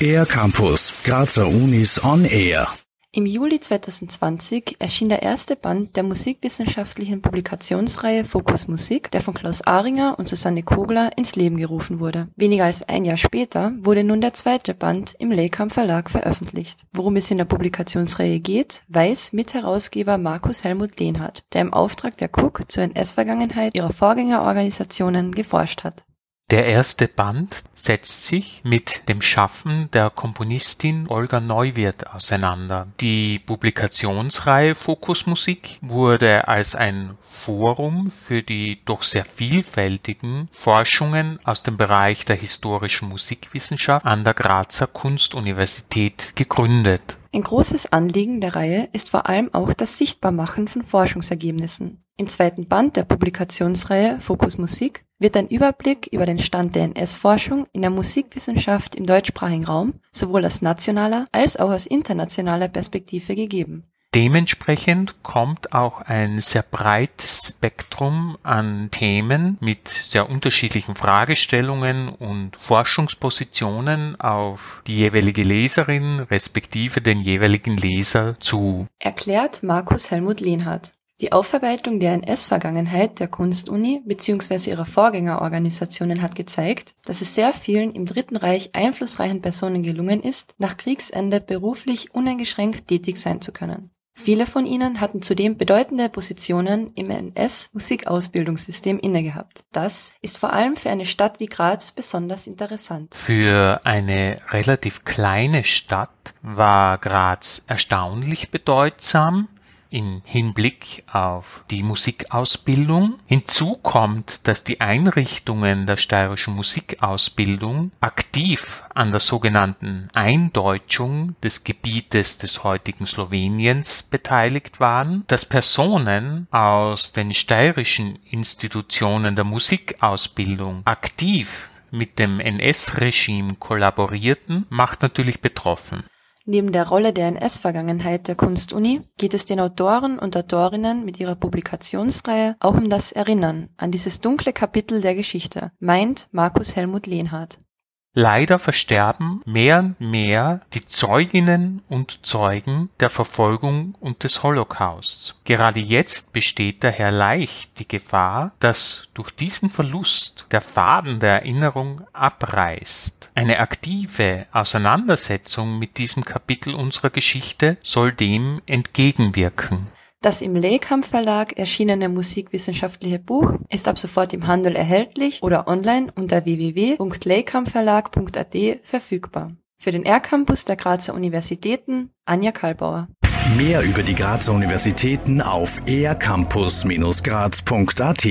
Air Campus, Grazer Unis on Air. Im Juli 2020 erschien der erste Band der musikwissenschaftlichen Publikationsreihe Fokus Musik, der von Klaus Aringer und Susanne Kogler ins Leben gerufen wurde. Weniger als ein Jahr später wurde nun der zweite Band im Leykam Verlag veröffentlicht. Worum es in der Publikationsreihe geht, weiß Mitherausgeber Markus Helmut Lehnhardt, der im Auftrag der Cook zur NS-Vergangenheit ihrer Vorgängerorganisationen geforscht hat. Der erste Band setzt sich mit dem Schaffen der Komponistin Olga Neuwirth auseinander. Die Publikationsreihe Fokus Musik wurde als ein Forum für die doch sehr vielfältigen Forschungen aus dem Bereich der historischen Musikwissenschaft an der Grazer Kunstuniversität gegründet. Ein großes Anliegen der Reihe ist vor allem auch das Sichtbarmachen von Forschungsergebnissen. Im zweiten Band der Publikationsreihe Fokus Musik wird ein Überblick über den Stand der NS-Forschung in der Musikwissenschaft im deutschsprachigen Raum sowohl aus nationaler als auch aus internationaler Perspektive gegeben. Dementsprechend kommt auch ein sehr breites Spektrum an Themen mit sehr unterschiedlichen Fragestellungen und Forschungspositionen auf die jeweilige Leserin respektive den jeweiligen Leser zu. Erklärt Markus Helmut Lehnhardt. Die Aufarbeitung der NS-Vergangenheit der Kunstuni bzw. ihrer Vorgängerorganisationen hat gezeigt, dass es sehr vielen im Dritten Reich einflussreichen Personen gelungen ist, nach Kriegsende beruflich uneingeschränkt tätig sein zu können. Viele von ihnen hatten zudem bedeutende Positionen im NS-Musikausbildungssystem innegehabt. Das ist vor allem für eine Stadt wie Graz besonders interessant. Für eine relativ kleine Stadt war Graz erstaunlich bedeutsam in Hinblick auf die Musikausbildung. Hinzu kommt, dass die Einrichtungen der steirischen Musikausbildung aktiv an der sogenannten Eindeutschung des Gebietes des heutigen Sloweniens beteiligt waren, dass Personen aus den steirischen Institutionen der Musikausbildung aktiv mit dem NS-Regime kollaborierten, macht natürlich betroffen. Neben der Rolle der NS-Vergangenheit der Kunstuni geht es den Autoren und Autorinnen mit ihrer Publikationsreihe auch um das Erinnern an dieses dunkle Kapitel der Geschichte, meint Markus Helmut Lehnhardt. Leider versterben mehr und mehr die Zeuginnen und Zeugen der Verfolgung und des Holocausts. Gerade jetzt besteht daher leicht die Gefahr, dass durch diesen Verlust der Faden der Erinnerung abreißt. Eine aktive Auseinandersetzung mit diesem Kapitel unserer Geschichte soll dem entgegenwirken. Das im Lekamp Verlag erschienene musikwissenschaftliche Buch ist ab sofort im Handel erhältlich oder online unter www.lekampverlag.at verfügbar. Für den R-Campus der Grazer Universitäten Anja Kalbauer. Mehr über die Grazer Universitäten auf ercampus-graz.at